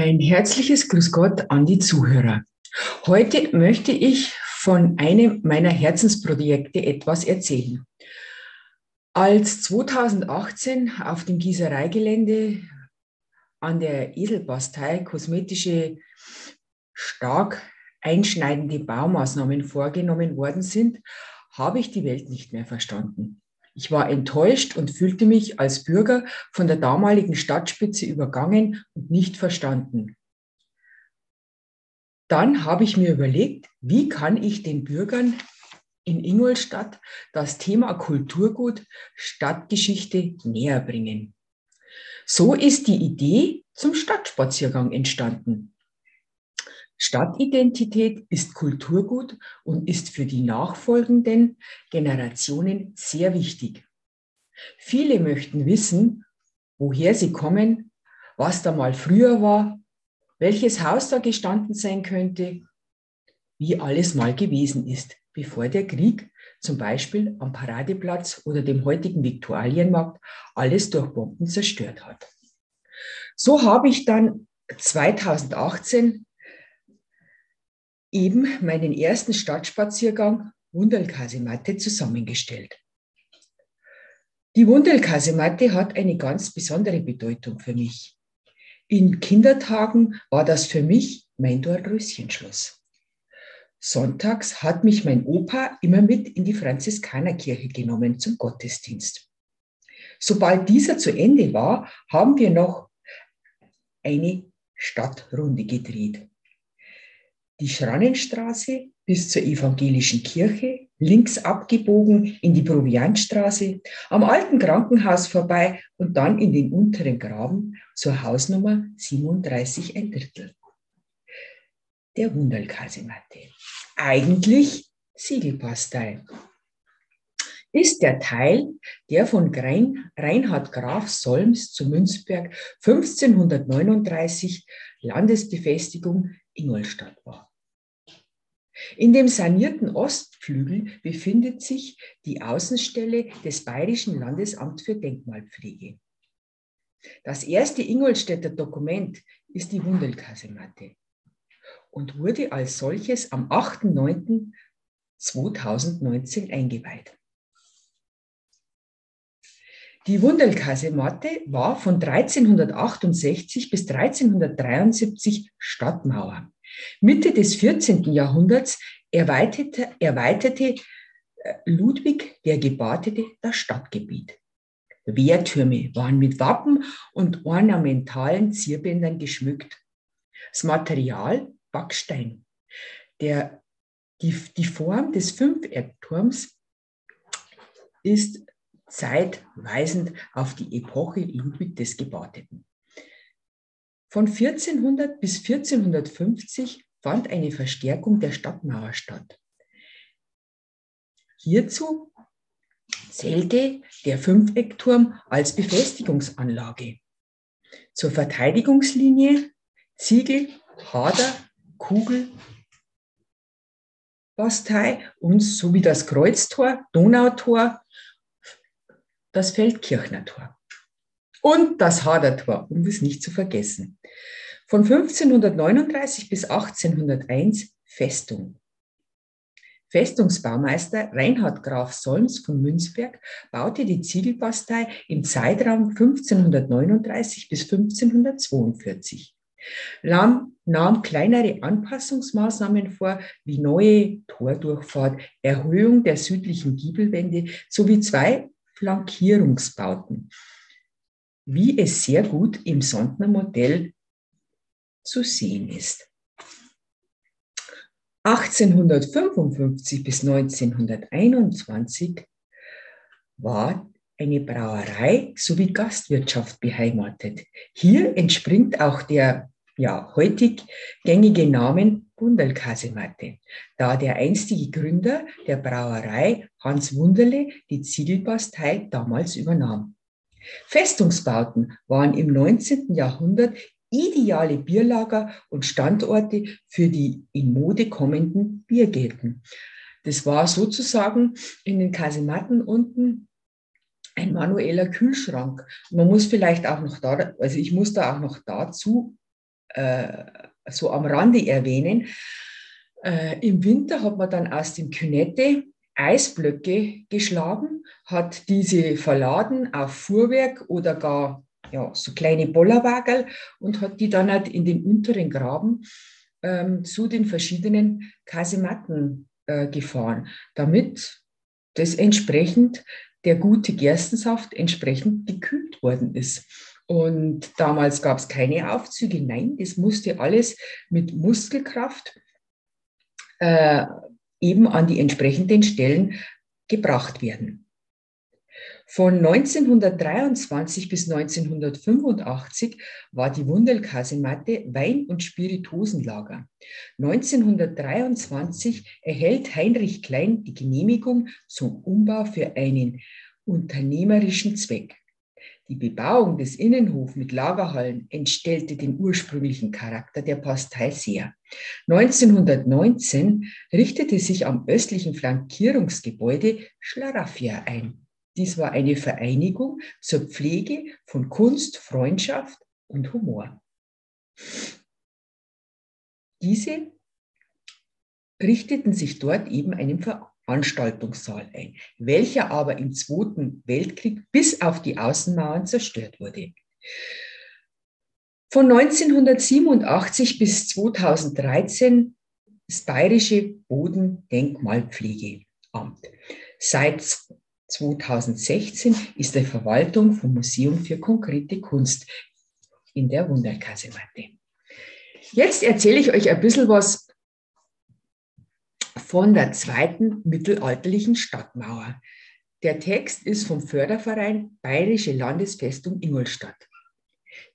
Ein herzliches Grüß Gott an die Zuhörer. Heute möchte ich von einem meiner Herzensprojekte etwas erzählen. Als 2018 auf dem Gießereigelände an der Eselbastei kosmetische stark einschneidende Baumaßnahmen vorgenommen worden sind, habe ich die Welt nicht mehr verstanden. Ich war enttäuscht und fühlte mich als Bürger von der damaligen Stadtspitze übergangen und nicht verstanden. Dann habe ich mir überlegt, wie kann ich den Bürgern in Ingolstadt das Thema Kulturgut Stadtgeschichte näher bringen. So ist die Idee zum Stadtspaziergang entstanden. Stadtidentität ist Kulturgut und ist für die nachfolgenden Generationen sehr wichtig. Viele möchten wissen, woher sie kommen, was da mal früher war, welches Haus da gestanden sein könnte, wie alles mal gewesen ist, bevor der Krieg zum Beispiel am Paradeplatz oder dem heutigen Viktualienmarkt alles durch Bomben zerstört hat. So habe ich dann 2018 eben meinen ersten Stadtspaziergang Wunderlkasematte zusammengestellt. Die Wunderlkasematte hat eine ganz besondere Bedeutung für mich. In Kindertagen war das für mich mein Dornröschenschloss. Sonntags hat mich mein Opa immer mit in die Franziskanerkirche genommen zum Gottesdienst. Sobald dieser zu Ende war, haben wir noch eine Stadtrunde gedreht die Schrannenstraße bis zur evangelischen Kirche, links abgebogen in die Proviantstraße, am alten Krankenhaus vorbei und dann in den unteren Graben zur Hausnummer 37 ein Drittel. Der Wunderlkasematte. Eigentlich Siegelpastei. Ist der Teil, der von Reinhard Graf Solms zu Münzberg 1539 Landesbefestigung Ingolstadt war. In dem sanierten Ostflügel befindet sich die Außenstelle des Bayerischen Landesamts für Denkmalpflege. Das erste Ingolstädter Dokument ist die Wundelkasematte und wurde als solches am 8.9.2019 eingeweiht. Die Wundelkasematte war von 1368 bis 1373 Stadtmauer. Mitte des 14. Jahrhunderts erweiterte, erweiterte äh, Ludwig der Gebatete das Stadtgebiet. Wehrtürme waren mit Wappen und ornamentalen Zierbändern geschmückt. Das Material Backstein. Der, die, die Form des Fünfeckturms ist zeitweisend auf die Epoche Ludwig des Gebateten. Von 1400 bis 1450 fand eine Verstärkung der Stadtmauer statt. Hierzu zählte der Fünfeckturm als Befestigungsanlage. Zur Verteidigungslinie Ziegel, Hader, Kugel, Bastei und sowie das Kreuztor, Donautor, das Feldkirchner Tor und das Hadertor, um es nicht zu vergessen. Von 1539 bis 1801 Festung. Festungsbaumeister Reinhard Graf Solms von Münzberg baute die Ziegelbastei im Zeitraum 1539 bis 1542. Lahm nahm kleinere Anpassungsmaßnahmen vor, wie neue Tordurchfahrt, Erhöhung der südlichen Giebelwände sowie zwei Flankierungsbauten wie es sehr gut im Sondner Modell zu sehen ist. 1855 bis 1921 war eine Brauerei sowie Gastwirtschaft beheimatet. Hier entspringt auch der ja, heutig gängige Name Wunderlkasematte, da der einstige Gründer der Brauerei Hans Wunderle die Ziegelbastei damals übernahm. Festungsbauten waren im 19. Jahrhundert ideale Bierlager und Standorte für die in Mode kommenden Biergärten. Das war sozusagen in den Kasematten unten ein manueller Kühlschrank. Man muss vielleicht auch noch da, also ich muss da auch noch dazu äh, so am Rande erwähnen. Äh, Im Winter hat man dann aus dem Künette Eisblöcke geschlagen, hat diese verladen auf Fuhrwerk oder gar ja, so kleine Bollerwagel und hat die dann halt in den unteren Graben ähm, zu den verschiedenen Kasematten äh, gefahren, damit das entsprechend der gute Gerstensaft entsprechend gekühlt worden ist. Und damals gab es keine Aufzüge, nein, das musste alles mit Muskelkraft äh, eben an die entsprechenden Stellen gebracht werden. Von 1923 bis 1985 war die Wundelkasematte Wein- und Spirituosenlager. 1923 erhält Heinrich Klein die Genehmigung zum Umbau für einen unternehmerischen Zweck. Die Bebauung des Innenhofs mit Lagerhallen entstellte den ursprünglichen Charakter der Pastei sehr. 1919 richtete sich am östlichen Flankierungsgebäude Schlaraffia ein. Dies war eine Vereinigung zur Pflege von Kunst, Freundschaft und Humor. Diese richteten sich dort eben einem Veranstaltungssaal ein, welcher aber im Zweiten Weltkrieg bis auf die Außenmauern zerstört wurde. Von 1987 bis 2013 das Bayerische Bodendenkmalpflegeamt. Seit 2016 ist die Verwaltung vom Museum für konkrete Kunst in der Wunderkasematte. Jetzt erzähle ich euch ein bisschen was von der zweiten mittelalterlichen Stadtmauer. Der Text ist vom Förderverein Bayerische Landesfestung Ingolstadt.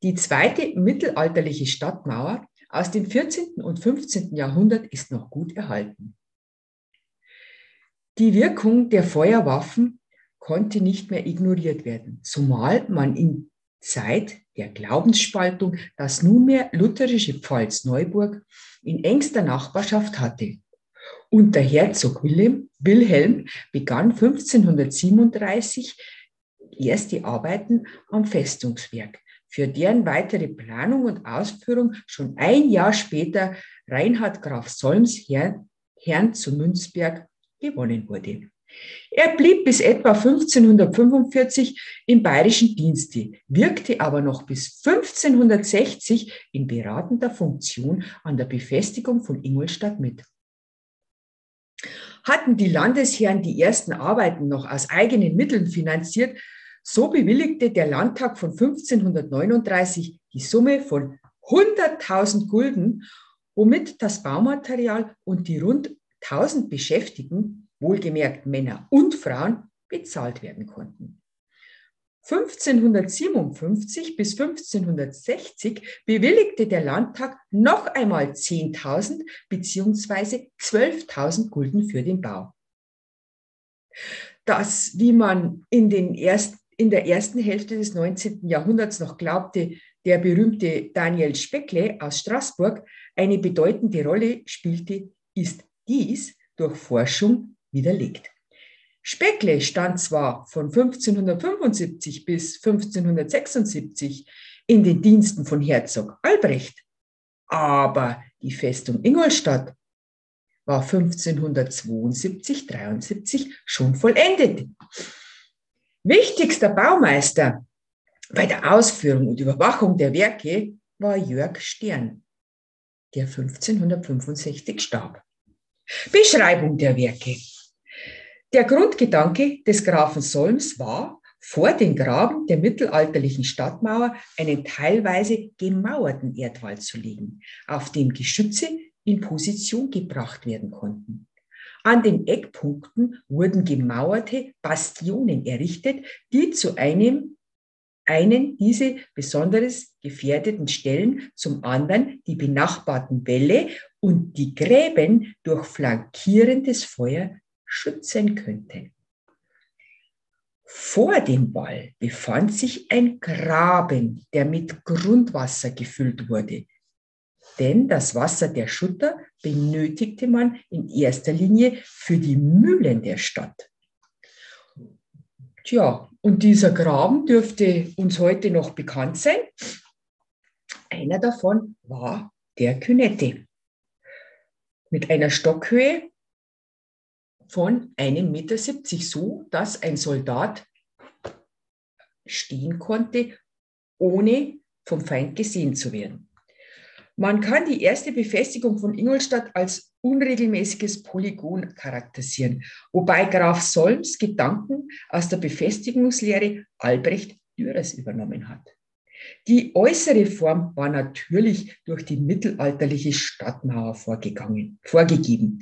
Die zweite mittelalterliche Stadtmauer aus dem 14. und 15. Jahrhundert ist noch gut erhalten. Die Wirkung der Feuerwaffen konnte nicht mehr ignoriert werden, zumal man in Zeit der Glaubensspaltung das nunmehr lutherische Pfalz Neuburg in engster Nachbarschaft hatte. Unter Herzog Wilhelm, Wilhelm begann 1537 erst die Arbeiten am Festungswerk, für deren weitere Planung und Ausführung schon ein Jahr später Reinhard Graf Solms Herrn, Herrn zu Münzberg gewonnen wurde. Er blieb bis etwa 1545 im bayerischen Dienste, wirkte aber noch bis 1560 in beratender Funktion an der Befestigung von Ingolstadt mit hatten die Landesherren die ersten Arbeiten noch aus eigenen Mitteln finanziert, so bewilligte der Landtag von 1539 die Summe von 100.000 Gulden, womit das Baumaterial und die rund 1000 Beschäftigten, wohlgemerkt Männer und Frauen, bezahlt werden konnten. 1557 bis 1560 bewilligte der Landtag noch einmal 10.000 bzw. 12.000 Gulden für den Bau. Das, wie man in, den erst, in der ersten Hälfte des 19. Jahrhunderts noch glaubte, der berühmte Daniel Speckle aus Straßburg eine bedeutende Rolle spielte, ist dies durch Forschung widerlegt. Speckle stand zwar von 1575 bis 1576 in den Diensten von Herzog Albrecht, aber die Festung Ingolstadt war 1572-73 schon vollendet. Wichtigster Baumeister bei der Ausführung und Überwachung der Werke war Jörg Stern, der 1565 starb. Beschreibung der Werke. Der Grundgedanke des Grafen Solms war, vor den Graben der mittelalterlichen Stadtmauer einen teilweise gemauerten Erdwall zu legen, auf dem Geschütze in Position gebracht werden konnten. An den Eckpunkten wurden gemauerte Bastionen errichtet, die zu einem einen diese besonders gefährdeten Stellen, zum anderen die benachbarten Wälle und die Gräben durch flankierendes Feuer schützen könnte. Vor dem Wall befand sich ein Graben, der mit Grundwasser gefüllt wurde. Denn das Wasser der Schutter benötigte man in erster Linie für die Mühlen der Stadt. Tja, und dieser Graben dürfte uns heute noch bekannt sein. Einer davon war der Künette mit einer Stockhöhe von 1,70 Meter, so dass ein Soldat stehen konnte, ohne vom Feind gesehen zu werden. Man kann die erste Befestigung von Ingolstadt als unregelmäßiges Polygon charakterisieren, wobei Graf Solms Gedanken aus der Befestigungslehre Albrecht Dürers übernommen hat. Die äußere Form war natürlich durch die mittelalterliche Stadtmauer vorgegangen, vorgegeben,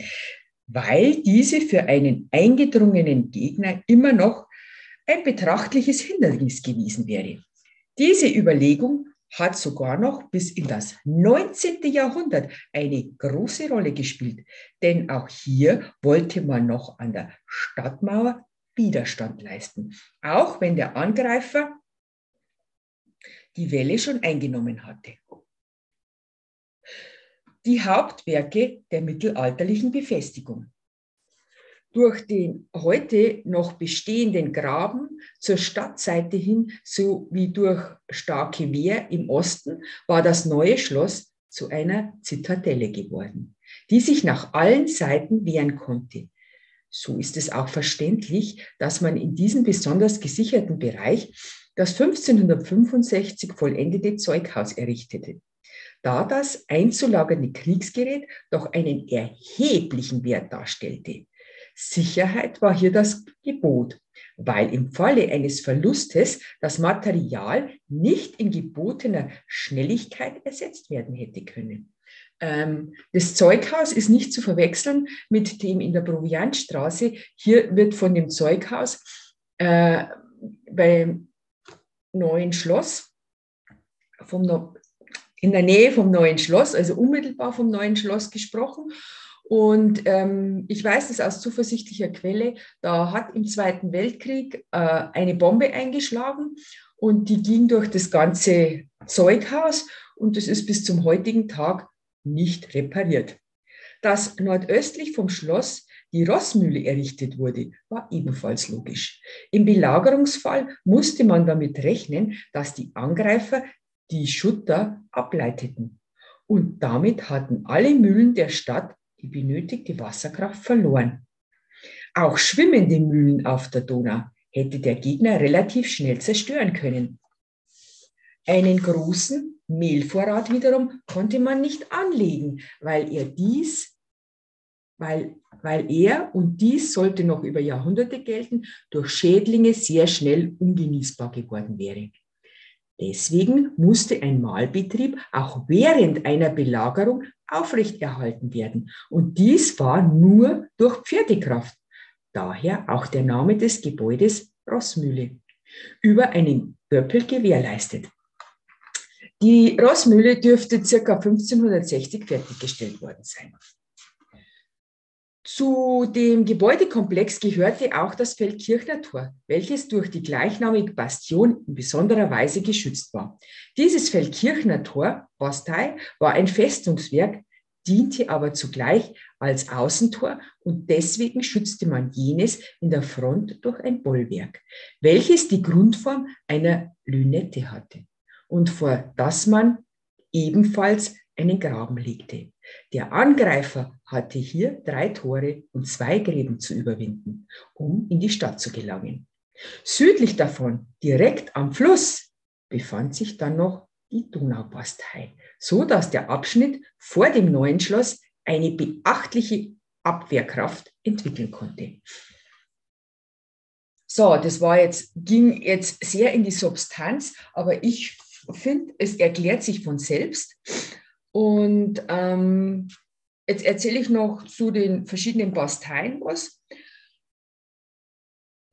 weil diese für einen eingedrungenen Gegner immer noch ein betrachtliches Hindernis gewesen wäre. Diese Überlegung hat sogar noch bis in das 19. Jahrhundert eine große Rolle gespielt, denn auch hier wollte man noch an der Stadtmauer Widerstand leisten, auch wenn der Angreifer die Welle schon eingenommen hatte. Die Hauptwerke der mittelalterlichen Befestigung durch den heute noch bestehenden Graben zur Stadtseite hin sowie durch starke Wehr im Osten war das neue Schloss zu einer Zitadelle geworden, die sich nach allen Seiten wehren konnte. So ist es auch verständlich, dass man in diesem besonders gesicherten Bereich das 1565 vollendete Zeughaus errichtete. Da das einzulagernde Kriegsgerät doch einen erheblichen Wert darstellte. Sicherheit war hier das Gebot, weil im Falle eines Verlustes das Material nicht in gebotener Schnelligkeit ersetzt werden hätte können. Ähm, das Zeughaus ist nicht zu verwechseln mit dem in der Proviantstraße. Hier wird von dem Zeughaus äh, beim neuen Schloss, vom, in der Nähe vom neuen Schloss, also unmittelbar vom neuen Schloss gesprochen. Und ähm, ich weiß es aus zuversichtlicher Quelle, da hat im Zweiten Weltkrieg äh, eine Bombe eingeschlagen und die ging durch das ganze Zeughaus und das ist bis zum heutigen Tag nicht repariert. Dass nordöstlich vom Schloss die Rossmühle errichtet wurde, war ebenfalls logisch. Im Belagerungsfall musste man damit rechnen, dass die Angreifer die Schutter ableiteten. Und damit hatten alle Mühlen der Stadt die benötigte Wasserkraft verloren. Auch schwimmende Mühlen auf der Donau hätte der Gegner relativ schnell zerstören können. Einen großen Mehlvorrat wiederum konnte man nicht anlegen, weil er dies, weil, weil er, und dies sollte noch über Jahrhunderte gelten, durch Schädlinge sehr schnell ungenießbar geworden wäre. Deswegen musste ein Mahlbetrieb auch während einer Belagerung aufrechterhalten werden. Und dies war nur durch Pferdekraft. Daher auch der Name des Gebäudes Rossmühle. Über einen Böppel gewährleistet. Die Rossmühle dürfte ca. 1560 fertiggestellt worden sein. Zu dem Gebäudekomplex gehörte auch das Feldkirchner Tor, welches durch die gleichnamige Bastion in besonderer Weise geschützt war. Dieses Feldkirchner Tor, Bastei, war ein Festungswerk, diente aber zugleich als Außentor und deswegen schützte man jenes in der Front durch ein Bollwerk, welches die Grundform einer Lünette hatte und vor das man ebenfalls einen Graben legte. Der Angreifer hatte hier drei Tore und zwei Gräben zu überwinden, um in die Stadt zu gelangen. Südlich davon, direkt am Fluss, befand sich dann noch die Donaubastei, so dass der Abschnitt vor dem neuen Schloss eine beachtliche Abwehrkraft entwickeln konnte. So, das war jetzt, ging jetzt sehr in die Substanz, aber ich finde, es erklärt sich von selbst. Und ähm, jetzt erzähle ich noch zu den verschiedenen Basteien was.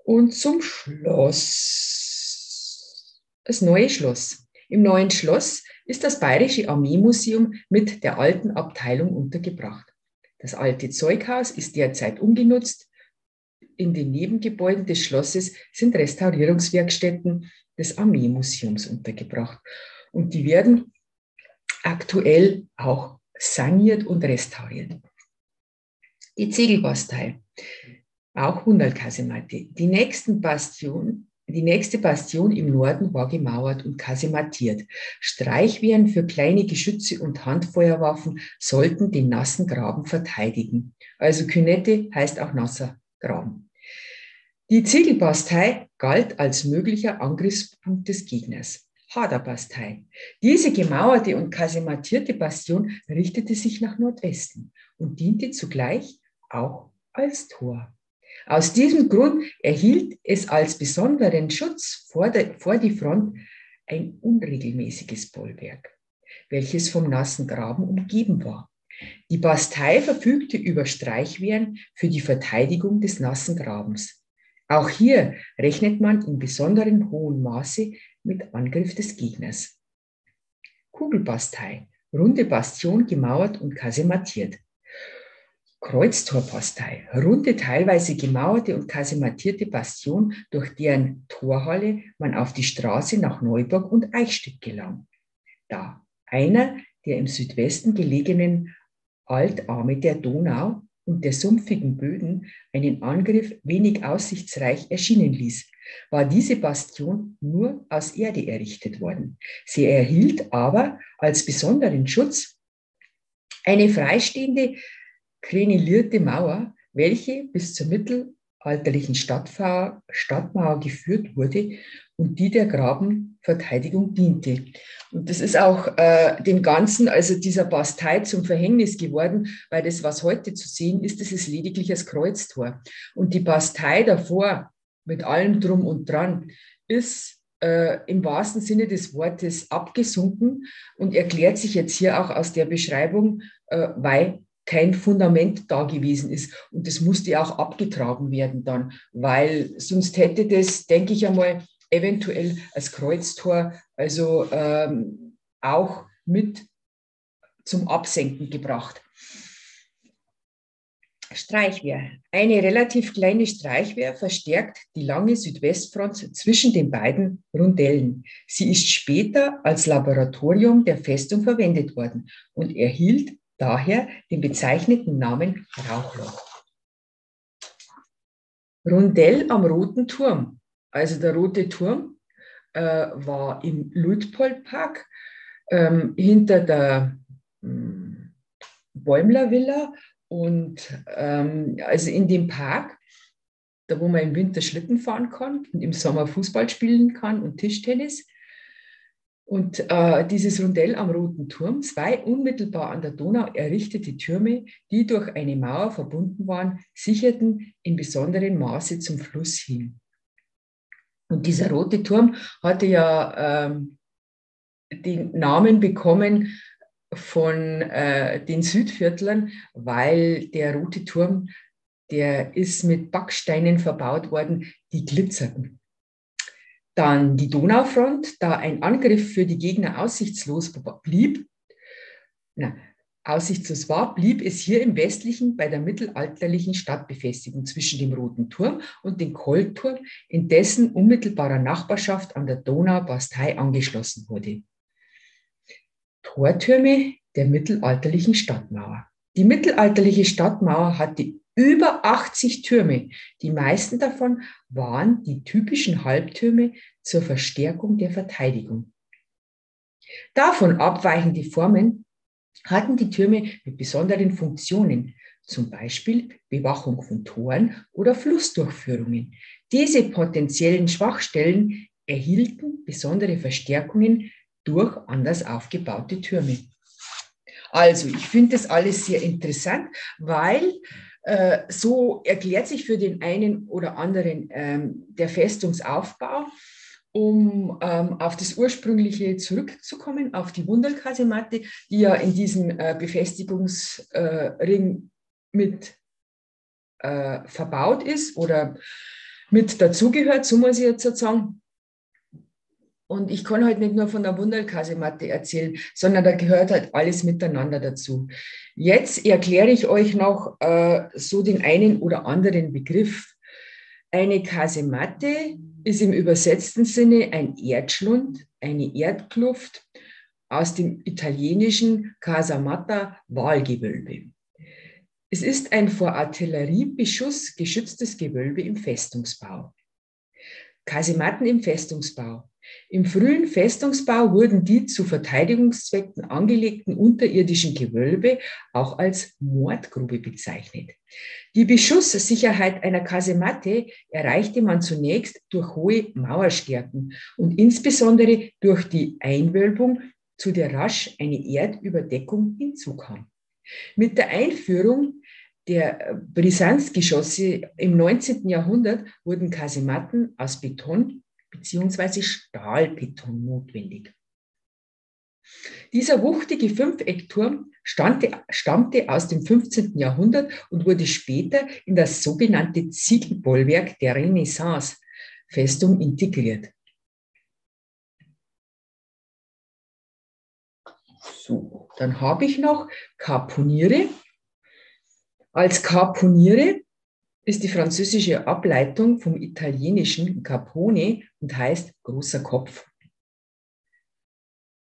Und zum Schloss. Das neue Schloss. Im neuen Schloss ist das Bayerische Armeemuseum mit der alten Abteilung untergebracht. Das alte Zeughaus ist derzeit ungenutzt. In den Nebengebäuden des Schlosses sind Restaurierungswerkstätten des Armeemuseums untergebracht. Und die werden aktuell auch saniert und restauriert. Die Ziegelbastei, auch Hunderlkasematte. Die nächsten Bastion, Die nächste Bastion im Norden war gemauert und kasematiert. Streichwehren für kleine Geschütze und Handfeuerwaffen sollten den nassen Graben verteidigen. Also Künette heißt auch nasser Graben. Die Ziegelbastei galt als möglicher Angriffspunkt des Gegners. Haderbastei. Diese gemauerte und kasematierte Bastion richtete sich nach Nordwesten und diente zugleich auch als Tor. Aus diesem Grund erhielt es als besonderen Schutz vor, der, vor die Front ein unregelmäßiges Bollwerk, welches vom nassen Graben umgeben war. Die Bastei verfügte über Streichwehren für die Verteidigung des nassen Grabens. Auch hier rechnet man in besonderen hohem Maße mit Angriff des Gegners. Kugelbastei, runde Bastion gemauert und kasematiert. Kreuztorpostei, runde, teilweise gemauerte und kasematierte Bastion, durch deren Torhalle man auf die Straße nach Neuburg und Eichstätt gelang. Da einer der im Südwesten gelegenen Altarme der Donau und der sumpfigen Böden einen Angriff wenig aussichtsreich erschienen ließ, war diese Bastion nur aus Erde errichtet worden. Sie erhielt aber als besonderen Schutz eine freistehende krenilierte Mauer, welche bis zur mittelalterlichen Stadtmauer geführt wurde und die der Grabenverteidigung diente. Und das ist auch äh, dem Ganzen, also dieser Bastei zum Verhängnis geworden, weil das, was heute zu sehen ist, das ist lediglich das Kreuztor. Und die Bastei davor, mit allem drum und dran, ist äh, im wahrsten Sinne des Wortes abgesunken und erklärt sich jetzt hier auch aus der Beschreibung, äh, weil kein Fundament da gewesen ist. Und das musste auch abgetragen werden dann, weil sonst hätte das, denke ich einmal, eventuell als Kreuztor also ähm, auch mit zum Absenken gebracht. Streichwehr. Eine relativ kleine Streichwehr verstärkt die lange Südwestfront zwischen den beiden Rundellen. Sie ist später als Laboratorium der Festung verwendet worden und erhielt daher den bezeichneten Namen Rauchloch. Rundell am Roten Turm. Also der Rote Turm äh, war im Luitpoldpark ähm, hinter der ähm, Bäumler Villa und ähm, also in dem Park, da wo man im Winter Schlitten fahren kann und im Sommer Fußball spielen kann und Tischtennis. Und äh, dieses Rundell am Roten Turm, zwei unmittelbar an der Donau errichtete Türme, die durch eine Mauer verbunden waren, sicherten in besonderem Maße zum Fluss hin. Und dieser Rote Turm hatte ja ähm, den Namen bekommen von äh, den Südviertlern, weil der Rote Turm, der ist mit Backsteinen verbaut worden, die glitzerten. Dann die Donaufront, da ein Angriff für die Gegner aussichtslos blieb. Na, aussichtslos war, blieb es hier im Westlichen bei der mittelalterlichen Stadtbefestigung zwischen dem Roten Turm und dem Kolturm, in dessen unmittelbarer Nachbarschaft an der Donau Bastei angeschlossen wurde. Tortürme der mittelalterlichen Stadtmauer. Die mittelalterliche Stadtmauer hatte über 80 Türme. Die meisten davon waren die typischen Halbtürme zur Verstärkung der Verteidigung. Davon abweichende Formen hatten die Türme mit besonderen Funktionen, zum Beispiel Bewachung von Toren oder Flussdurchführungen. Diese potenziellen Schwachstellen erhielten besondere Verstärkungen durch anders aufgebaute Türme. Also, ich finde das alles sehr interessant, weil äh, so erklärt sich für den einen oder anderen ähm, der Festungsaufbau. Um ähm, auf das ursprüngliche zurückzukommen, auf die Wunderkasematte, die ja in diesem äh, Befestigungsring mit äh, verbaut ist oder mit dazugehört, so muss ich jetzt sagen. Und ich kann halt nicht nur von der Wunderkasematte erzählen, sondern da gehört halt alles miteinander dazu. Jetzt erkläre ich euch noch äh, so den einen oder anderen Begriff. Eine Kasematte ist im übersetzten Sinne ein Erdschlund, eine Erdkluft aus dem italienischen Casamatta Wahlgewölbe. Es ist ein vor Artilleriebeschuss geschütztes Gewölbe im Festungsbau. Kasematten im Festungsbau. Im frühen Festungsbau wurden die zu Verteidigungszwecken angelegten unterirdischen Gewölbe auch als Mordgrube bezeichnet. Die Beschusssicherheit einer Kasematte erreichte man zunächst durch hohe Mauerstärken und insbesondere durch die Einwölbung, zu der rasch eine Erdüberdeckung hinzukam. Mit der Einführung der Brisanzgeschosse im 19. Jahrhundert wurden Kasematten aus Beton bzw. Stahlbeton notwendig. Dieser wuchtige Fünfeckturm stammte, stammte aus dem 15. Jahrhundert und wurde später in das sogenannte Ziegelbollwerk der Renaissance-Festung integriert. So, dann habe ich noch Carponiere. Als Carponiere ist die französische Ableitung vom italienischen Capone und heißt großer Kopf.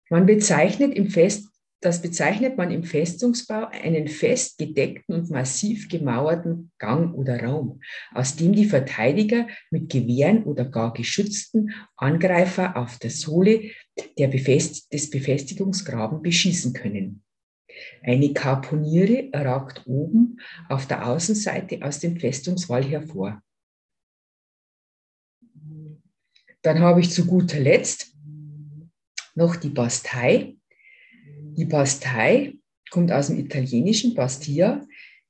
Man bezeichnet im Fest, das bezeichnet man im Festungsbau einen fest gedeckten und massiv gemauerten Gang oder Raum, aus dem die Verteidiger mit Gewehren oder gar geschützten Angreifer auf der Sohle Befest des Befestigungsgraben beschießen können. Eine Karponiere ragt oben auf der Außenseite aus dem Festungswall hervor. Dann habe ich zu guter Letzt noch die Bastei. Die Bastei kommt aus dem italienischen Bastia,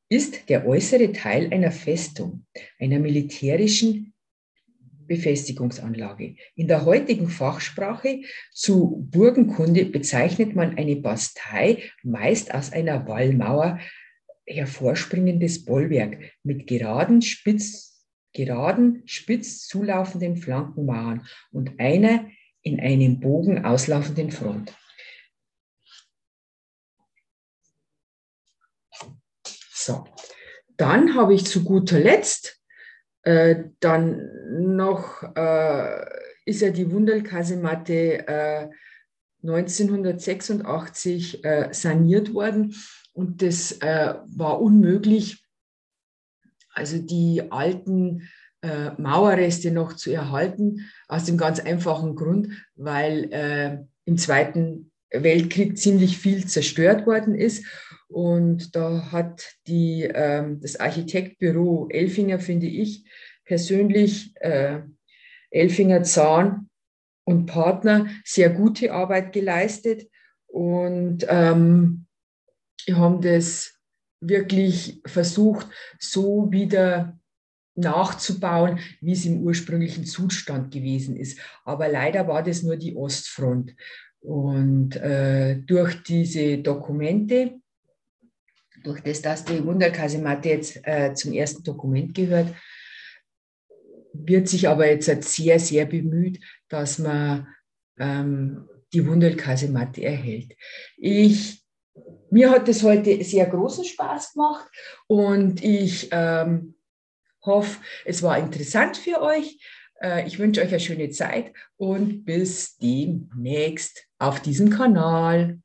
ist der äußere Teil einer Festung, einer militärischen Befestigungsanlage. In der heutigen Fachsprache zu Burgenkunde bezeichnet man eine Bastei meist aus einer Wallmauer hervorspringendes Bollwerk mit geraden, spitz, geraden, spitz zulaufenden Flankenmauern und einer in einem Bogen auslaufenden Front. So, dann habe ich zu guter Letzt äh, dann noch äh, ist ja die Wunderlkasematte äh, 1986 äh, saniert worden und das äh, war unmöglich, also die alten äh, Mauerreste noch zu erhalten, aus dem ganz einfachen Grund, weil im Zweiten Weltkrieg ziemlich viel zerstört worden ist. Und da hat die, ähm, das Architektbüro Elfinger, finde ich, persönlich äh, Elfinger Zahn und Partner sehr gute Arbeit geleistet und ähm, haben das wirklich versucht, so wieder nachzubauen, wie es im ursprünglichen Zustand gewesen ist. Aber leider war das nur die Ostfront. Und äh, durch diese Dokumente, durch das, dass die Wunderkasematte jetzt äh, zum ersten Dokument gehört, wird sich aber jetzt sehr, sehr bemüht, dass man ähm, die Wunderkasematte erhält. Ich, mir hat es heute sehr großen Spaß gemacht und ich ähm, hoffe, es war interessant für euch. Äh, ich wünsche euch eine schöne Zeit und bis demnächst auf diesem Kanal.